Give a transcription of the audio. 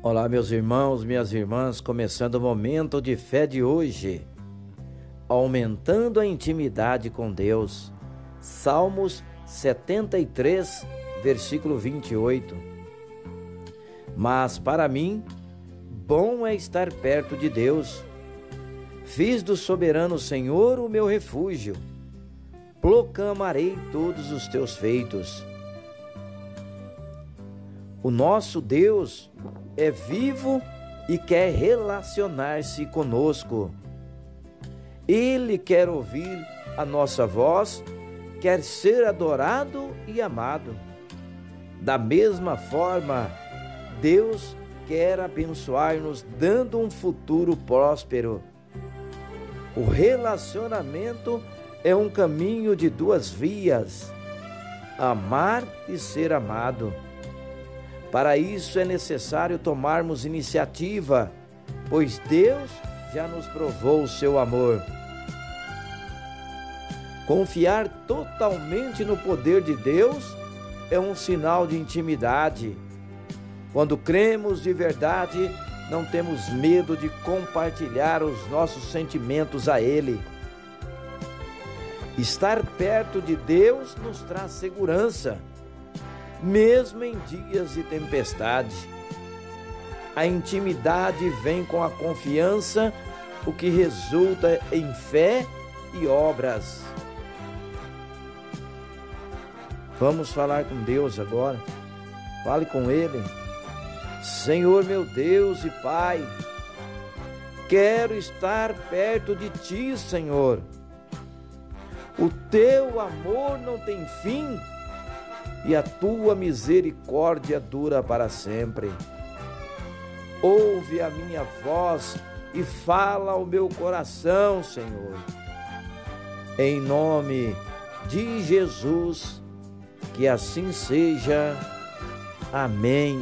Olá, meus irmãos, minhas irmãs, começando o momento de fé de hoje, aumentando a intimidade com Deus. Salmos 73, versículo 28. Mas para mim, bom é estar perto de Deus. Fiz do soberano Senhor o meu refúgio. Proclamarei todos os teus feitos. O nosso Deus é vivo e quer relacionar-se conosco. Ele quer ouvir a nossa voz, quer ser adorado e amado. Da mesma forma, Deus quer abençoar-nos dando um futuro próspero. O relacionamento é um caminho de duas vias: amar e ser amado. Para isso é necessário tomarmos iniciativa, pois Deus já nos provou o seu amor. Confiar totalmente no poder de Deus é um sinal de intimidade. Quando cremos de verdade, não temos medo de compartilhar os nossos sentimentos a Ele. Estar perto de Deus nos traz segurança mesmo em dias de tempestade. A intimidade vem com a confiança, o que resulta em fé e obras. Vamos falar com Deus agora. Fale com Ele. Senhor meu Deus e Pai, quero estar perto de Ti, Senhor. O Teu amor não tem fim e a tua misericórdia dura para sempre. Ouve a minha voz e fala ao meu coração, Senhor. Em nome de Jesus, que assim seja. Amém.